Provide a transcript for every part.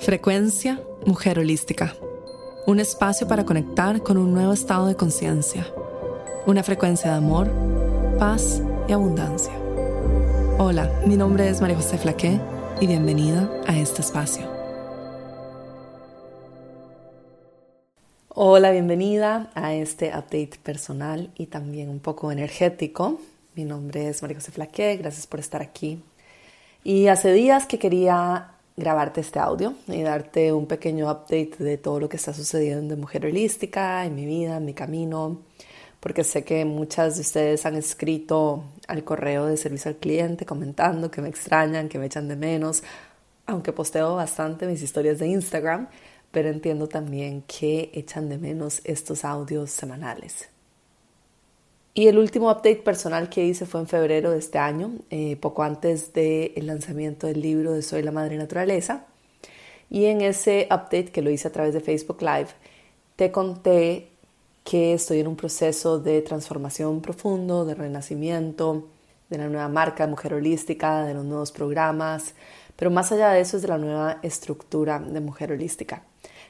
Frecuencia Mujer Holística. Un espacio para conectar con un nuevo estado de conciencia. Una frecuencia de amor, paz y abundancia. Hola, mi nombre es María José Flaqué y bienvenida a este espacio. Hola, bienvenida a este update personal y también un poco energético. Mi nombre es María José Flaqué, gracias por estar aquí. Y hace días que quería grabarte este audio y darte un pequeño update de todo lo que está sucediendo en Mujer Holística, en mi vida, en mi camino, porque sé que muchas de ustedes han escrito al correo de servicio al cliente comentando que me extrañan, que me echan de menos, aunque posteo bastante mis historias de Instagram, pero entiendo también que echan de menos estos audios semanales. Y el último update personal que hice fue en febrero de este año, eh, poco antes del lanzamiento del libro de Soy la Madre Naturaleza. Y en ese update que lo hice a través de Facebook Live, te conté que estoy en un proceso de transformación profundo, de renacimiento, de la nueva marca de Mujer Holística, de los nuevos programas, pero más allá de eso es de la nueva estructura de Mujer Holística.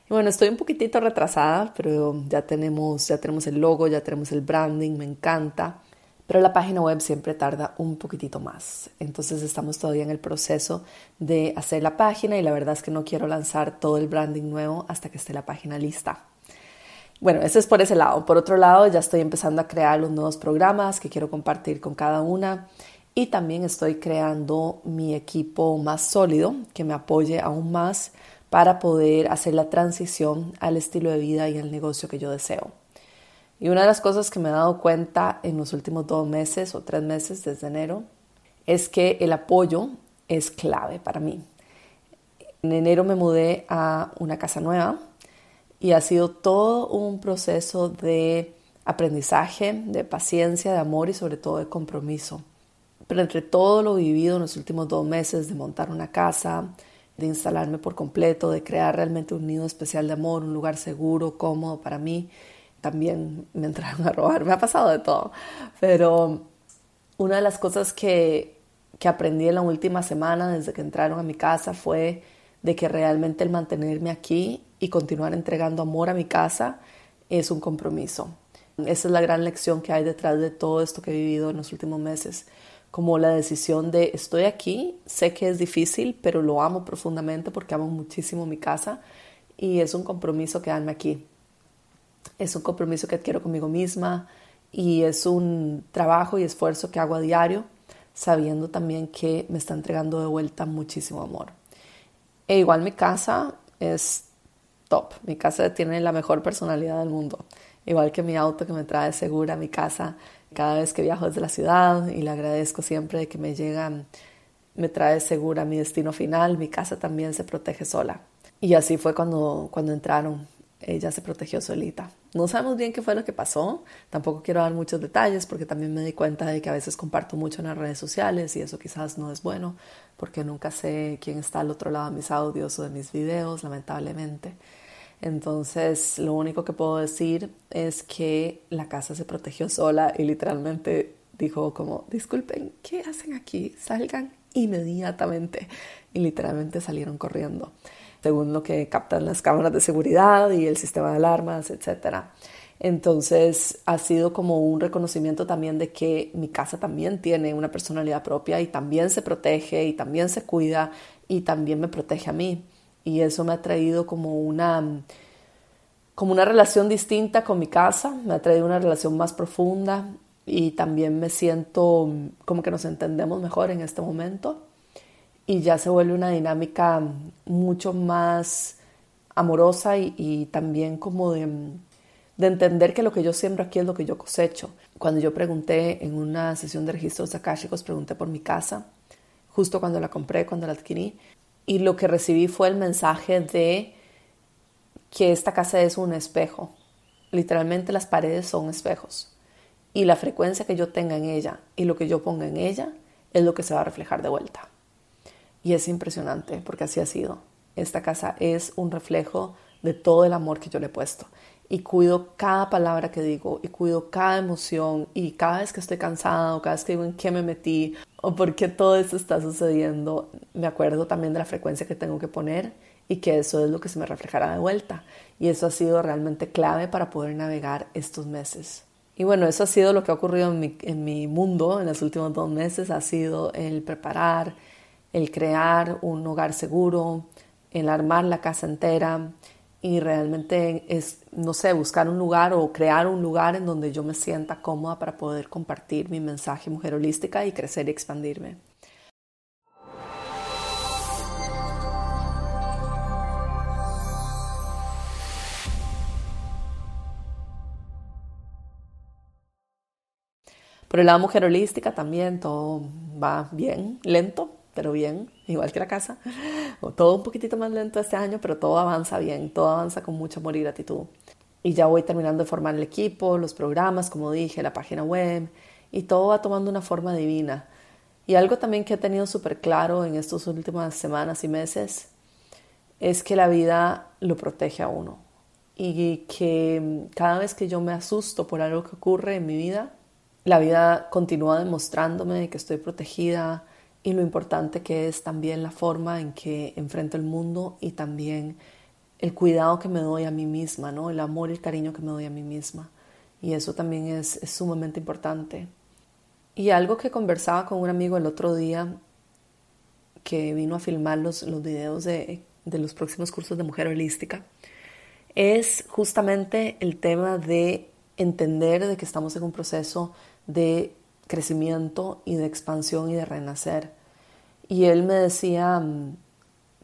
Bueno, estoy un poquitito retrasada, pero ya tenemos, ya tenemos el logo, ya tenemos el branding, me encanta. Pero la página web siempre tarda un poquitito más. Entonces estamos todavía en el proceso de hacer la página y la verdad es que no quiero lanzar todo el branding nuevo hasta que esté la página lista. Bueno, eso es por ese lado. Por otro lado, ya estoy empezando a crear los nuevos programas que quiero compartir con cada una y también estoy creando mi equipo más sólido que me apoye aún más para poder hacer la transición al estilo de vida y al negocio que yo deseo. Y una de las cosas que me he dado cuenta en los últimos dos meses o tres meses desde enero es que el apoyo es clave para mí. En enero me mudé a una casa nueva y ha sido todo un proceso de aprendizaje, de paciencia, de amor y sobre todo de compromiso. Pero entre todo lo vivido en los últimos dos meses de montar una casa, de instalarme por completo, de crear realmente un nido especial de amor, un lugar seguro, cómodo para mí. También me entraron a robar, me ha pasado de todo. Pero una de las cosas que, que aprendí en la última semana desde que entraron a mi casa fue de que realmente el mantenerme aquí y continuar entregando amor a mi casa es un compromiso. Esa es la gran lección que hay detrás de todo esto que he vivido en los últimos meses como la decisión de estoy aquí, sé que es difícil, pero lo amo profundamente porque amo muchísimo mi casa y es un compromiso quedarme aquí. Es un compromiso que adquiero conmigo misma y es un trabajo y esfuerzo que hago a diario, sabiendo también que me está entregando de vuelta muchísimo amor. E igual mi casa es top, mi casa tiene la mejor personalidad del mundo, igual que mi auto que me trae segura, mi casa cada vez que viajo desde la ciudad y le agradezco siempre que me llega, me trae segura mi destino final, mi casa también se protege sola. Y así fue cuando, cuando entraron, ella se protegió solita. No sabemos bien qué fue lo que pasó, tampoco quiero dar muchos detalles porque también me di cuenta de que a veces comparto mucho en las redes sociales y eso quizás no es bueno porque nunca sé quién está al otro lado de mis audios o de mis videos, lamentablemente. Entonces, lo único que puedo decir es que la casa se protegió sola y literalmente dijo como, disculpen, ¿qué hacen aquí? Salgan inmediatamente. Y literalmente salieron corriendo, según lo que captan las cámaras de seguridad y el sistema de alarmas, etc. Entonces ha sido como un reconocimiento también de que mi casa también tiene una personalidad propia y también se protege y también se cuida y también me protege a mí y eso me ha traído como una, como una relación distinta con mi casa, me ha traído una relación más profunda y también me siento como que nos entendemos mejor en este momento y ya se vuelve una dinámica mucho más amorosa y, también como de, de, entender que lo que yo siembro aquí es lo que yo cosecho. Cuando yo pregunté en una sesión de registros akáshicos, pregunté por mi casa, justo cuando la compré, cuando la adquirí, y lo que recibí fue el mensaje de que esta casa es un espejo. Literalmente las paredes son espejos. Y la frecuencia que yo tenga en ella y lo que yo ponga en ella es lo que se va a reflejar de vuelta. Y es impresionante porque así ha sido. Esta casa es un reflejo de todo el amor que yo le he puesto. Y cuido cada palabra que digo y cuido cada emoción y cada vez que estoy cansada o cada vez que digo en qué me metí o por qué todo esto está sucediendo, me acuerdo también de la frecuencia que tengo que poner y que eso es lo que se me reflejará de vuelta. Y eso ha sido realmente clave para poder navegar estos meses. Y bueno, eso ha sido lo que ha ocurrido en mi, en mi mundo en los últimos dos meses, ha sido el preparar, el crear un hogar seguro, el armar la casa entera, y realmente es, no sé, buscar un lugar o crear un lugar en donde yo me sienta cómoda para poder compartir mi mensaje mujer holística y crecer y expandirme. Por el lado mujer holística también todo va bien, lento, pero bien, igual que la casa. Todo un poquitito más lento este año, pero todo avanza bien, todo avanza con mucho amor y gratitud. Y ya voy terminando de formar el equipo, los programas, como dije, la página web, y todo va tomando una forma divina. Y algo también que he tenido súper claro en estas últimas semanas y meses es que la vida lo protege a uno. Y que cada vez que yo me asusto por algo que ocurre en mi vida, la vida continúa demostrándome que estoy protegida, y lo importante que es también la forma en que enfrento el mundo y también el cuidado que me doy a mí misma, ¿no? el amor y el cariño que me doy a mí misma. Y eso también es, sumamente importante. Y algo que conversaba con un amigo el otro día que vino a filmar los, los videos de, de los próximos cursos de mujer holística, es justamente el tema de entender de que estamos en un proceso de crecimiento y de expansión y de renacer. Y él me decía mm,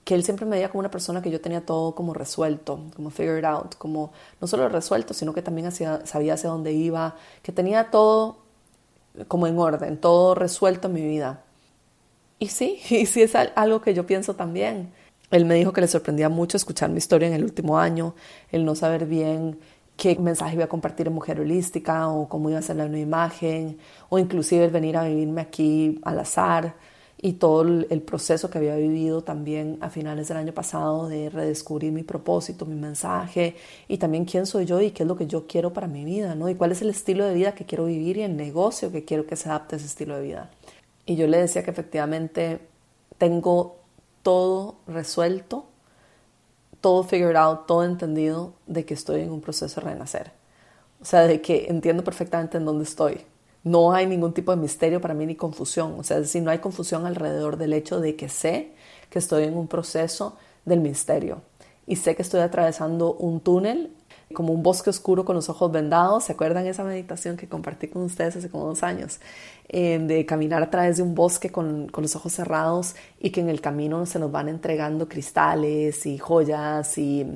que él siempre me veía como una persona que yo tenía todo como resuelto, como figured out, como no solo resuelto, sino que también sabía hacia dónde iba, que tenía todo como en orden, todo resuelto en mi vida. Y sí, y sí es algo que yo pienso también. Él me dijo que le sorprendía mucho escuchar mi historia en el último año, el no saber bien qué mensaje iba a compartir en Mujer Holística o cómo iba a ser la nueva imagen o inclusive el venir a vivirme aquí al azar y todo el proceso que había vivido también a finales del año pasado de redescubrir mi propósito, mi mensaje y también quién soy yo y qué es lo que yo quiero para mi vida, ¿no? Y cuál es el estilo de vida que quiero vivir y el negocio que quiero que se adapte a ese estilo de vida. Y yo le decía que efectivamente tengo todo resuelto todo figured out, todo entendido de que estoy en un proceso de renacer. O sea, de que entiendo perfectamente en dónde estoy. No hay ningún tipo de misterio para mí ni confusión. O sea, es decir, no hay confusión alrededor del hecho de que sé que estoy en un proceso del misterio. Y sé que estoy atravesando un túnel como un bosque oscuro con los ojos vendados. ¿Se acuerdan esa meditación que compartí con ustedes hace como dos años? Eh, de caminar a través de un bosque con, con, los ojos cerrados y que en el camino se nos van entregando cristales y joyas y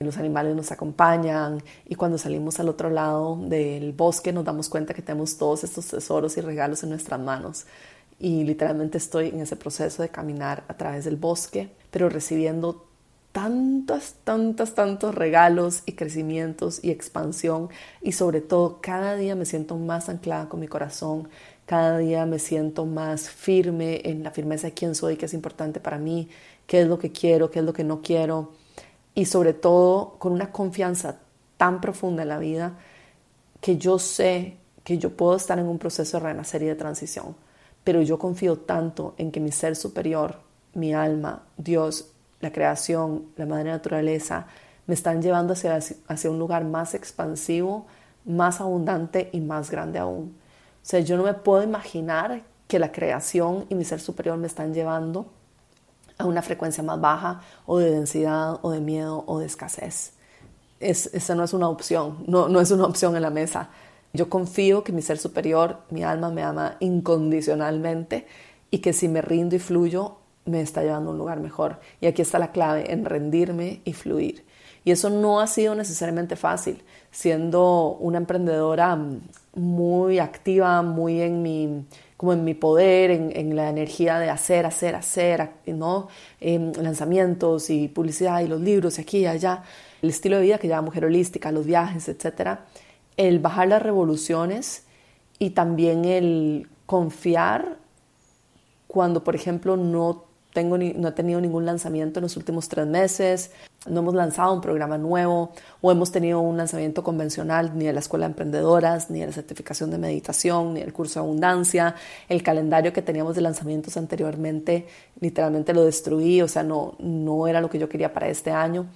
los animales nos acompañan y cuando salimos al otro lado del bosque nos damos cuenta que tenemos todos estos tesoros y regalos en nuestras manos. Y literalmente estoy en ese proceso de caminar a través del bosque, pero recibiendo tantos, tantos, tantos regalos y crecimientos y expansión. Y sobre todo cada día me siento más anclada con mi corazón, cada día me siento más firme en la firmeza de quién soy, qué es importante para mí, qué es lo que quiero, qué es lo que no quiero. Y sobre todo con una confianza tan profunda en la vida que yo sé que yo puedo estar en un proceso de renacer y de transición, pero yo confío tanto en que mi ser superior, mi alma, Dios la creación, la madre naturaleza, me están llevando hacia, hacia un lugar más expansivo, más abundante y más grande aún. O sea, yo no me puedo imaginar que la creación y mi ser superior me están llevando a una frecuencia más baja o de densidad o de miedo o de escasez. Es, esa no es una opción, no, no es una opción en la mesa. Yo confío que mi ser superior, mi alma me ama incondicionalmente y que si me rindo y fluyo, me está llevando a un lugar mejor. Y aquí está la clave, en rendirme y fluir. Y eso no ha sido necesariamente fácil, siendo una emprendedora muy activa, muy en mi, como en mi poder, en, la energía de hacer, hacer, hacer, ¿no? Em, lanzamientos y publicidad y los libros y aquí y allá, el estilo de vida que lleva Mujer Holística, los viajes, etcétera, el bajar las revoluciones y también el confiar cuando, por ejemplo, no tengo no he tenido ningún lanzamiento en los últimos tres meses, no hemos lanzado un programa nuevo o hemos tenido un lanzamiento convencional ni de la Escuela de Emprendedoras, ni de la certificación de meditación, ni el curso de abundancia. El calendario que teníamos de lanzamientos anteriormente literalmente lo destruí, o sea, no, no era lo que yo quería para este año.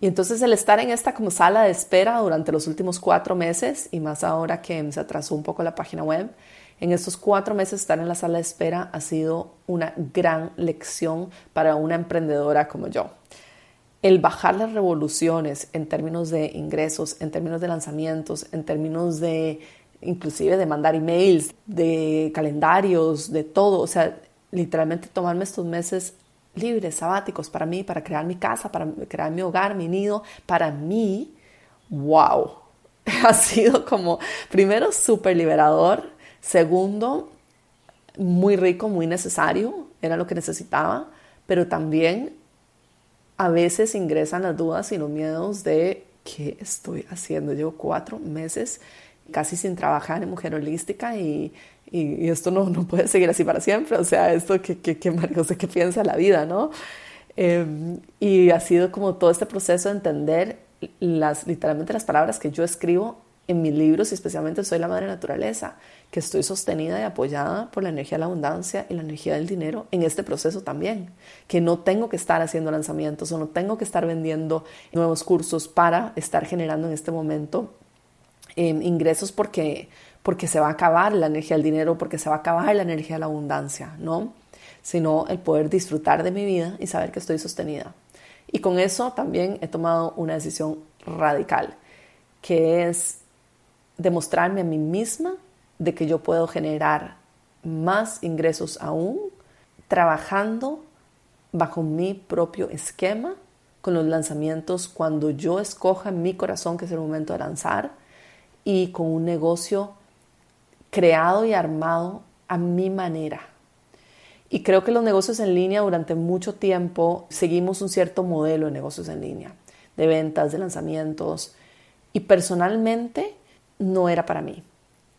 Y entonces el estar en esta como sala de espera durante los últimos cuatro meses y más ahora que se atrasó un poco la página web, en estos cuatro meses estar en la sala de espera ha sido una gran lección para una emprendedora como yo. El bajar las revoluciones en términos de ingresos, en términos de lanzamientos, en términos de inclusive de mandar emails, de calendarios, de todo, o sea, literalmente tomarme estos meses libres, sabáticos para mí, para crear mi casa, para crear mi hogar, mi nido, para mí, wow, ha sido como, primero, súper liberador, Segundo, muy rico, muy necesario, era lo que necesitaba, pero también a veces ingresan las dudas y los miedos de qué estoy haciendo. Llevo cuatro meses casi sin trabajar en mujer holística y, esto no, no, puede seguir así para siempre. O sea, esto que, que, que no sé qué piensa la vida, ¿no? Em, y ha sido como todo este proceso de entender las, literalmente las palabras que yo escribo en mis libros y especialmente Soy la Madre Naturaleza, que estoy sostenida y apoyada por la energía de la abundancia y la energía del dinero en este proceso también, que no tengo que estar haciendo lanzamientos o no tengo que estar vendiendo nuevos cursos para estar generando en este momento em, ingresos porque, porque se va a acabar la energía del dinero, porque se va a acabar la energía de la abundancia, ¿no? Sino el poder disfrutar de mi vida y saber que estoy sostenida. Y con eso también he tomado una decisión radical, que es demostrarme a mí misma de que yo puedo generar más ingresos aún trabajando bajo mi propio esquema con los lanzamientos cuando yo escoja en mi corazón que es el momento de lanzar y con un negocio creado y armado a mi manera. Y creo que los negocios en línea durante mucho tiempo seguimos un cierto modelo de negocios en línea, de ventas, de lanzamientos. Y personalmente no era para mí.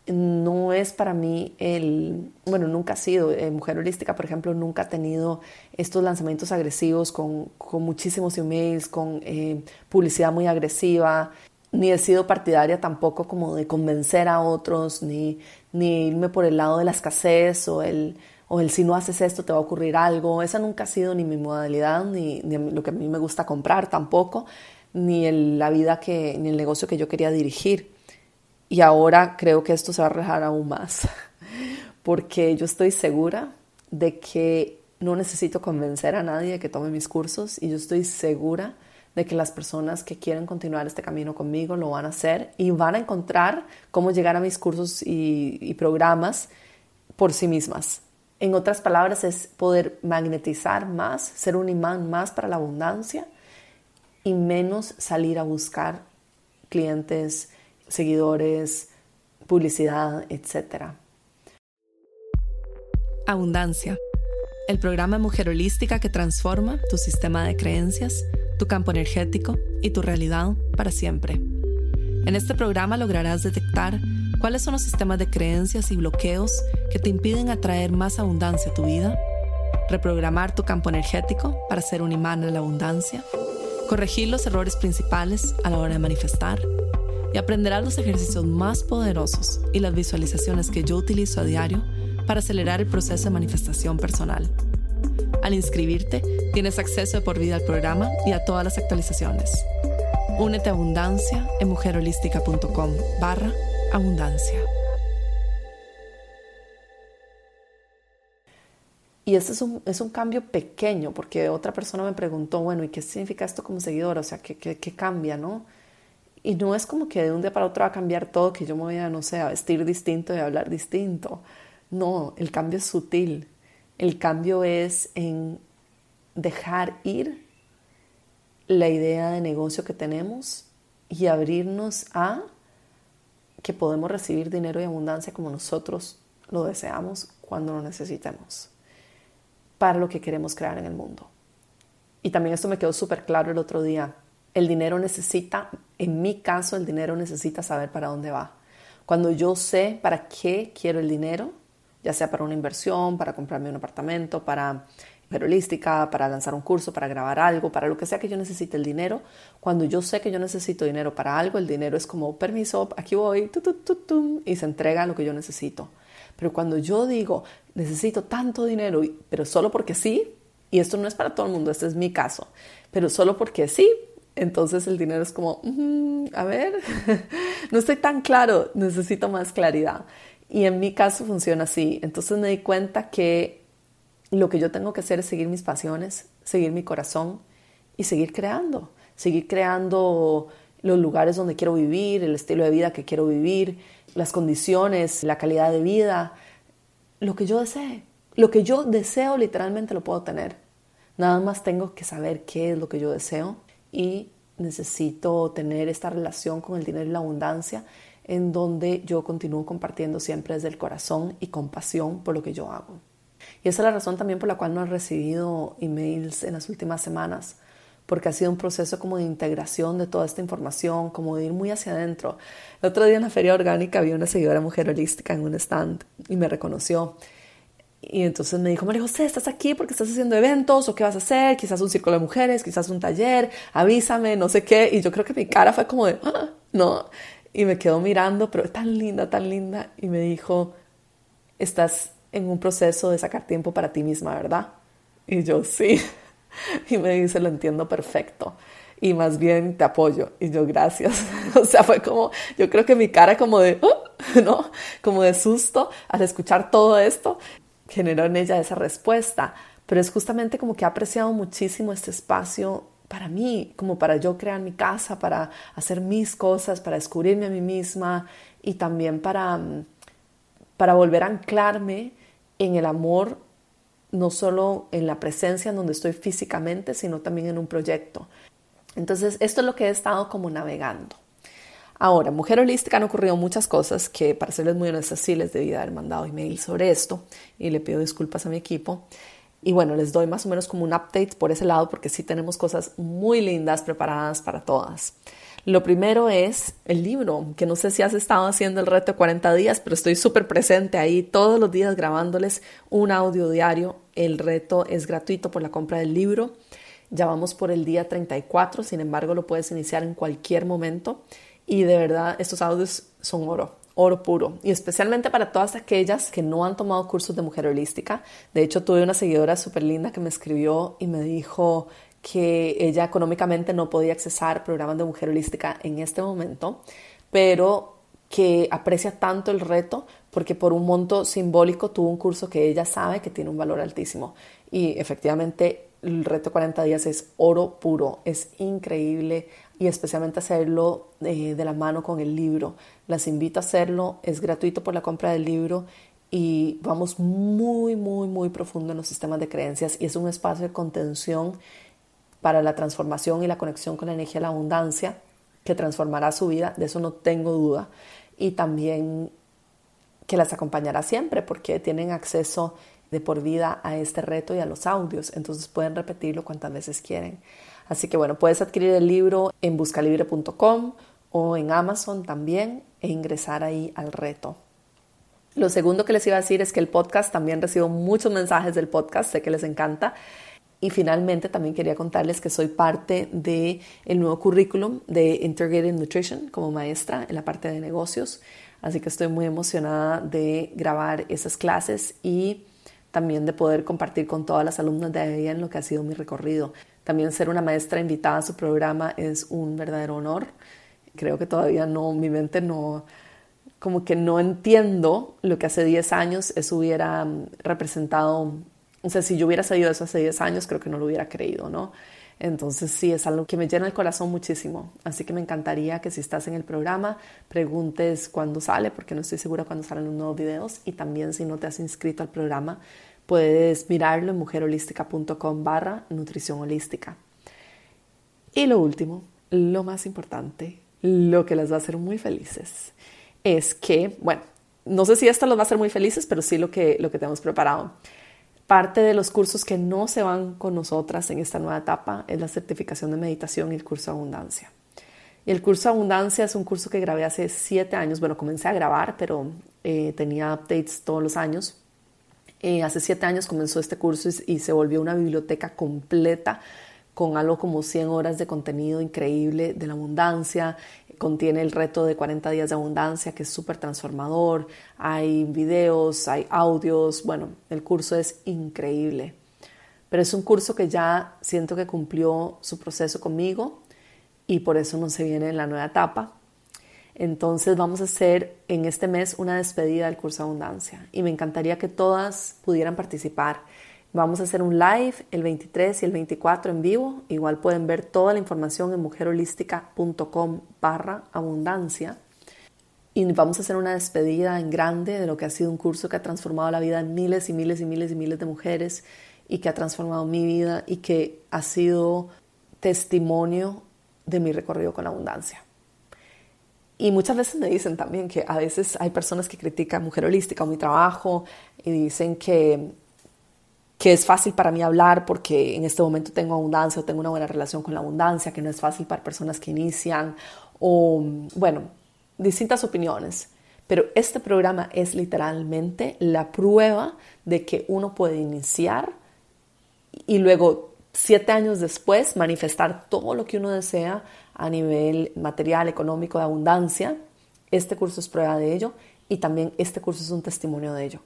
No es para mí el, bueno, nunca ha sido, eh, Mujer Holística, por ejemplo, nunca ha tenido estos lanzamientos agresivos con, muchísimos emails, con eh, publicidad muy agresiva, ni he sido partidaria tampoco como de convencer a otros, ni, ni irme por el lado de la escasez o el, o el si no haces esto te va a ocurrir algo. Esa nunca ha sido ni mi modalidad, ni, ni lo que a mí me gusta comprar tampoco, ni el, la vida que, ni el negocio que yo quería dirigir. Y ahora creo que esto se va a rejar aún más, porque yo estoy segura de que no necesito convencer a nadie de que tome mis cursos y yo estoy segura de que las personas que quieren continuar este camino conmigo lo van a hacer y van a encontrar cómo llegar a mis cursos y, y programas por sí mismas. En otras palabras, es poder magnetizar más, ser un imán más para la abundancia y menos salir a buscar clientes seguidores, publicidad, etc. Abundancia, el programa Mujer Holística que transforma tu sistema de creencias, tu campo energético y tu realidad para siempre. En este programa lograrás detectar cuáles son los sistemas de creencias y bloqueos que te impiden atraer más abundancia a tu vida, reprogramar tu campo energético para ser un imán a la abundancia, corregir los errores principales a la hora de manifestar, y aprenderás los ejercicios más poderosos y las visualizaciones que yo utilizo a diario para acelerar el proceso de manifestación personal. Al inscribirte, tienes acceso por vida al programa y a todas las actualizaciones. Únete a Abundancia en mujerholística.com barra abundancia. Y este es un, es un, cambio pequeño, porque otra persona me preguntó, bueno, ¿y qué significa esto como seguidor? O sea, ¿qué, qué, qué cambia, no? Y no es como que de un día para otro va a cambiar todo, que yo me voy a, no sé, a vestir distinto y a hablar distinto. No, el cambio es sutil. El cambio es en dejar ir la idea de negocio que tenemos y abrirnos a que podemos recibir dinero y abundancia como nosotros lo deseamos cuando lo necesitemos para lo que queremos crear en el mundo. Y también esto me quedó súper claro el otro día. El dinero necesita, en mi caso, el dinero necesita saber para dónde va. Cuando yo sé para qué quiero el dinero, ya sea para una inversión, para comprarme un apartamento, para holística, para lanzar un curso, para grabar algo, para lo que sea que yo necesite el dinero. Cuando yo sé que yo necesito dinero para algo, el dinero es como permiso, aquí voy, y se entrega lo que yo necesito. Pero cuando yo digo, necesito tanto dinero, pero solo porque sí, y esto no es para todo el mundo, este es mi caso, pero solo porque sí, entonces el dinero es como, a ver, no estoy tan claro, necesito más claridad. Y en mi caso funciona así. Entonces me di cuenta que lo que yo tengo que hacer es seguir mis pasiones, seguir mi corazón y seguir creando, seguir creando los lugares donde quiero vivir, el estilo de vida que quiero vivir, las condiciones, la calidad de vida, lo que yo desee. Lo que yo deseo literalmente lo puedo tener. Nada más tengo que saber qué es lo que yo deseo y necesito tener esta relación con el dinero y la abundancia en donde yo continúo compartiendo siempre desde el corazón y con pasión por lo que yo hago. Y esa es la razón también por la cual no he recibido emails en las últimas semanas, porque ha sido un proceso como de integración de toda esta información, como de ir muy hacia adentro. El otro día en la feria orgánica vi una seguidora mujer holística en un stand y me reconoció. Y entonces me dijo, María José, ¿estás aquí porque estás haciendo eventos o qué vas a hacer? Quizás un círculo de mujeres, quizás un taller, avísame, no sé qué. Y yo creo que mi cara fue como de, ah, no. Y me quedó mirando, pero tan linda, tan linda. Y me dijo, estás en un proceso de sacar tiempo para ti misma, ¿verdad? Y yo sí. Y me dice, lo entiendo perfecto. Y más bien te apoyo. Y yo, gracias. O sea, fue como, yo creo que mi cara como de, oh", ¿no? Como de susto al escuchar todo esto, generó en ella esa respuesta. Pero es justamente como que ha apreciado muchísimo este espacio para mí, como para yo crear mi casa, para hacer mis cosas, para descubrirme a mí misma y también para, para volver a anclarme en el amor, no solo en la presencia en donde estoy físicamente, sino también en un proyecto. Entonces, esto es lo que he estado como navegando. Ahora, Mujer Holística han ocurrido muchas cosas que, para serles muy honestas, sí les debí haber mandado email sobre esto y le pido disculpas a mi equipo. Y bueno, les doy más o menos como un update por ese lado porque sí tenemos cosas muy lindas preparadas para todas. Lo primero es el libro, que no sé si has estado haciendo el reto de 40 días, pero estoy súper presente ahí todos los días grabándoles un audio diario. El reto es gratuito por la compra del libro. Ya vamos por el día 34, sin embargo lo puedes iniciar en cualquier momento y de verdad estos audios son oro oro puro y especialmente para todas aquellas que no han tomado cursos de mujer holística. De hecho, tuve una seguidora súper linda que me escribió y me dijo que ella económicamente no podía accesar programas de mujer holística en este momento, pero que aprecia tanto el reto porque por un monto simbólico tuvo un curso que ella sabe que tiene un valor altísimo. Y efectivamente el reto 40 días es oro puro, es increíble y especialmente hacerlo eh, de la mano con el libro. Las invito a hacerlo, es gratuito por la compra del libro y vamos muy, muy, muy profundo en los sistemas de creencias y es un espacio de contención para la transformación y la conexión con la energía de la abundancia que transformará su vida, de eso no tengo duda. Y también que las acompañará siempre porque tienen acceso de por vida a este reto y a los audios, entonces pueden repetirlo cuantas veces quieren. Así que bueno, puedes adquirir el libro en buscalibre.com o en Amazon también e ingresar ahí al reto. Lo segundo que les iba a decir es que el podcast también recibo muchos mensajes del podcast, sé que les encanta y finalmente también quería contarles que soy parte del el nuevo currículum de Integrated Nutrition como maestra en la parte de negocios. Así que estoy muy emocionada de grabar esas clases y también de poder compartir con todas las alumnas de ahí en lo que ha sido mi recorrido. También ser una maestra invitada a su programa es un verdadero honor. Creo que todavía no, mi mente no, como que no entiendo lo que hace 10 años eso hubiera mm, representado o sea, si yo hubiera sabido eso hace 10 años, creo que no lo hubiera creído, ¿no? Entonces sí, es algo que me llena el corazón muchísimo. Así que me encantaría que si estás en el programa, preguntes cuándo sale, porque no estoy segura cuándo salen los nuevos videos. Y también si no te has inscrito al programa, puedes mirarlo en mujerholística.com barra nutrición holística. Y lo último, lo más importante, lo que las va a hacer muy felices, es que, bueno, no sé si esto los va a hacer muy felices, pero sí lo que, lo que tenemos preparado. Parte de los cursos que no se van con nosotras en esta nueva etapa es la certificación de meditación y el curso Abundancia. Y el curso Abundancia es un curso que grabé hace siete años. Bueno, comencé a grabar, pero eh, tenía updates todos los años. Eh, hace siete años comenzó este curso y, y se volvió una biblioteca completa con algo como 100 horas de contenido increíble de la abundancia. Contiene el reto de 40 días de abundancia, que es súper transformador. Hay videos, hay audios. Bueno, el curso es increíble. Pero es un curso que ya siento que cumplió su proceso conmigo y por eso no se viene en la nueva etapa. Entonces vamos a hacer en este mes una despedida del curso abundancia y me encantaría que todas pudieran participar. Vamos a hacer un live el 23 y el 24 en vivo. Igual pueden ver toda la información en mujerholística.com barra abundancia. Y vamos a hacer una despedida en grande de lo que ha sido un curso que ha transformado la vida de miles y miles y miles y miles de mujeres y que ha transformado mi vida y que ha sido testimonio de mi recorrido con abundancia. Y muchas veces me dicen también que a veces hay personas que critican Mujer Holística o mi trabajo y dicen que que es fácil para mí hablar porque en este momento tengo abundancia o tengo una buena relación con la abundancia, que no es fácil para personas que inician o, bueno, distintas opiniones. Pero este programa es literalmente la prueba de que uno puede iniciar y luego, siete años después, manifestar todo lo que uno desea a nivel material, económico, de abundancia. Este curso es prueba de ello y también este curso es un testimonio de ello.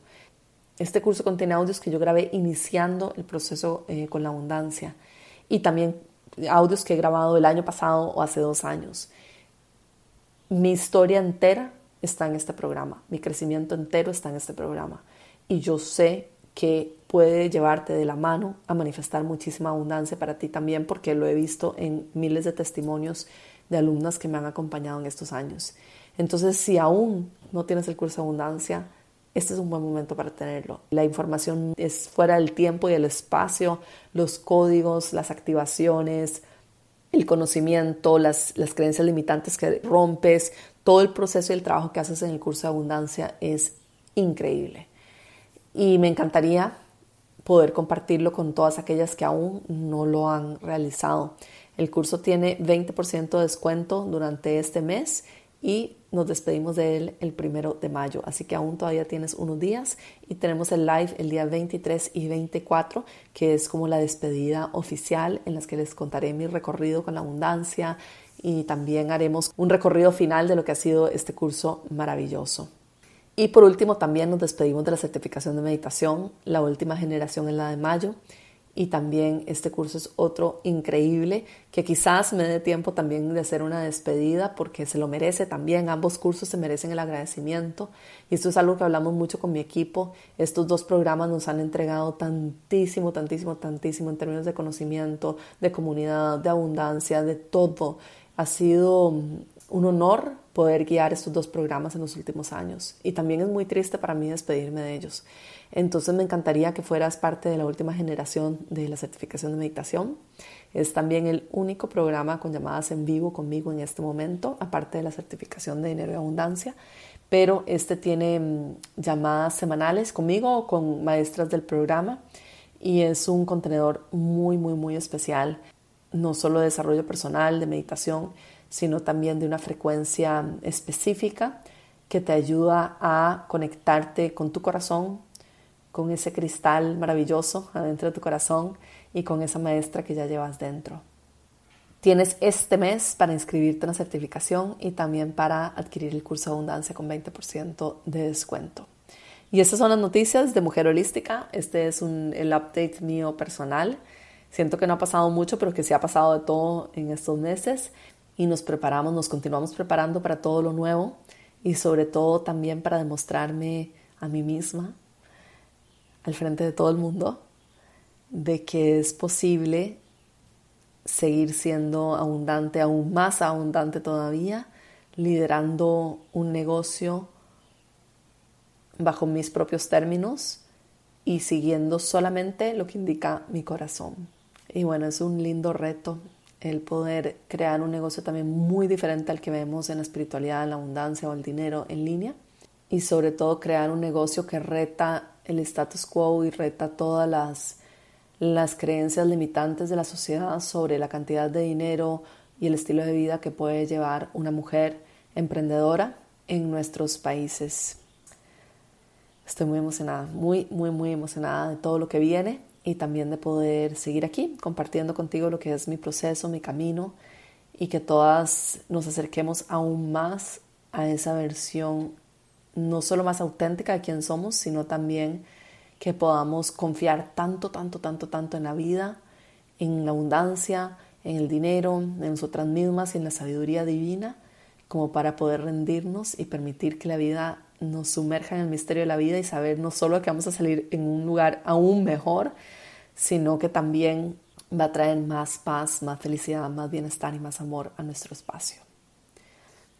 Este curso contiene audios que yo grabé iniciando el proceso eh, con la abundancia y también audios que he grabado el año pasado o hace dos años. Mi historia entera está en este programa, mi crecimiento entero está en este programa y yo sé que puede llevarte de la mano a manifestar muchísima abundancia para ti también porque lo he visto en miles de testimonios de alumnas que me han acompañado en estos años. Entonces, si aún no tienes el curso abundancia, este es un buen momento para tenerlo. La información es fuera del tiempo y el espacio, los códigos, las activaciones, el conocimiento, las, las creencias limitantes que rompes, todo el proceso y el trabajo que haces en el curso de abundancia es increíble. Y me encantaría poder compartirlo con todas aquellas que aún no lo han realizado. El curso tiene 20% de descuento durante este mes y nos despedimos de él el primero de mayo. Así que aún todavía tienes unos días y tenemos el live el día 23 y 24, que es como la despedida oficial en las que les contaré mi recorrido con la abundancia y también haremos un recorrido final de lo que ha sido este curso maravilloso. Y por último, también nos despedimos de la certificación de meditación, la última generación en la de mayo y también este curso es otro increíble que quizás me dé tiempo también de hacer una despedida porque se lo merece también. Ambos cursos se merecen el agradecimiento y esto es algo que hablamos mucho con mi equipo. Estos dos programas nos han entregado tantísimo, tantísimo, tantísimo en términos de conocimiento, de comunidad, de abundancia, de todo. Ha sido un honor poder guiar estos dos programas en los últimos años y también es muy triste para mí despedirme de ellos. Entonces me encantaría que fueras parte de la última generación de la certificación de meditación. Es también el único programa con llamadas en vivo conmigo en este momento, aparte de la certificación de dinero y abundancia. Pero este tiene mm, llamadas semanales conmigo o con maestras del programa y es un contenedor muy, muy, muy especial, no solo de desarrollo personal, de meditación, sino también de una frecuencia específica que te ayuda a conectarte con tu corazón, con ese cristal maravilloso adentro de tu corazón y con esa maestra que ya llevas dentro. Tienes este mes para inscribirte en la certificación y también para adquirir el curso abundancia con 20% de descuento. Y estas son las noticias de Mujer Holística. Este es el update mío personal. Siento que no ha pasado mucho, pero que sí ha pasado de todo en estos meses. Y nos preparamos, nos continuamos preparando para todo lo nuevo y sobre todo también para demostrarme a mí misma al frente de todo el mundo de que es posible seguir siendo abundante, aún más abundante todavía, liderando un negocio bajo mis propios términos y siguiendo solamente lo que indica mi corazón. Y bueno, es un lindo reto el poder crear un negocio también muy diferente al que vemos en la espiritualidad, la abundancia o el dinero en línea y sobre todo crear un negocio que reta el status quo y reta todas las, las creencias limitantes de la sociedad sobre la cantidad de dinero y el estilo de vida que puede llevar una mujer emprendedora en nuestros países. Estoy muy emocionada, muy, muy, muy emocionada de todo lo que viene y también de poder seguir aquí compartiendo contigo lo que es mi proceso, mi camino y que todas nos acerquemos aún más a esa versión no solo más auténtica de quién somos, sino también que podamos confiar tanto, tanto, tanto, tanto en la vida, en la abundancia, en el dinero, en nosotras mismas y en la sabiduría divina, como para poder rendirnos y permitir que la vida nos sumerja en el misterio de la vida y saber no solo que vamos a salir en un lugar aún mejor, sino que también va a traer más paz, más felicidad, más bienestar y más amor a nuestro espacio.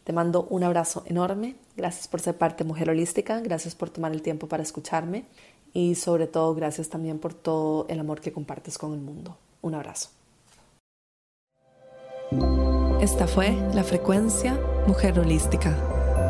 Te mando un abrazo enorme. Gracias por ser parte Mujer Holística. Gracias por tomar el tiempo para escucharme. Y sobre todo, gracias también por todo el amor que compartes con el mundo. Un abrazo. Esta fue la frecuencia Mujer Holística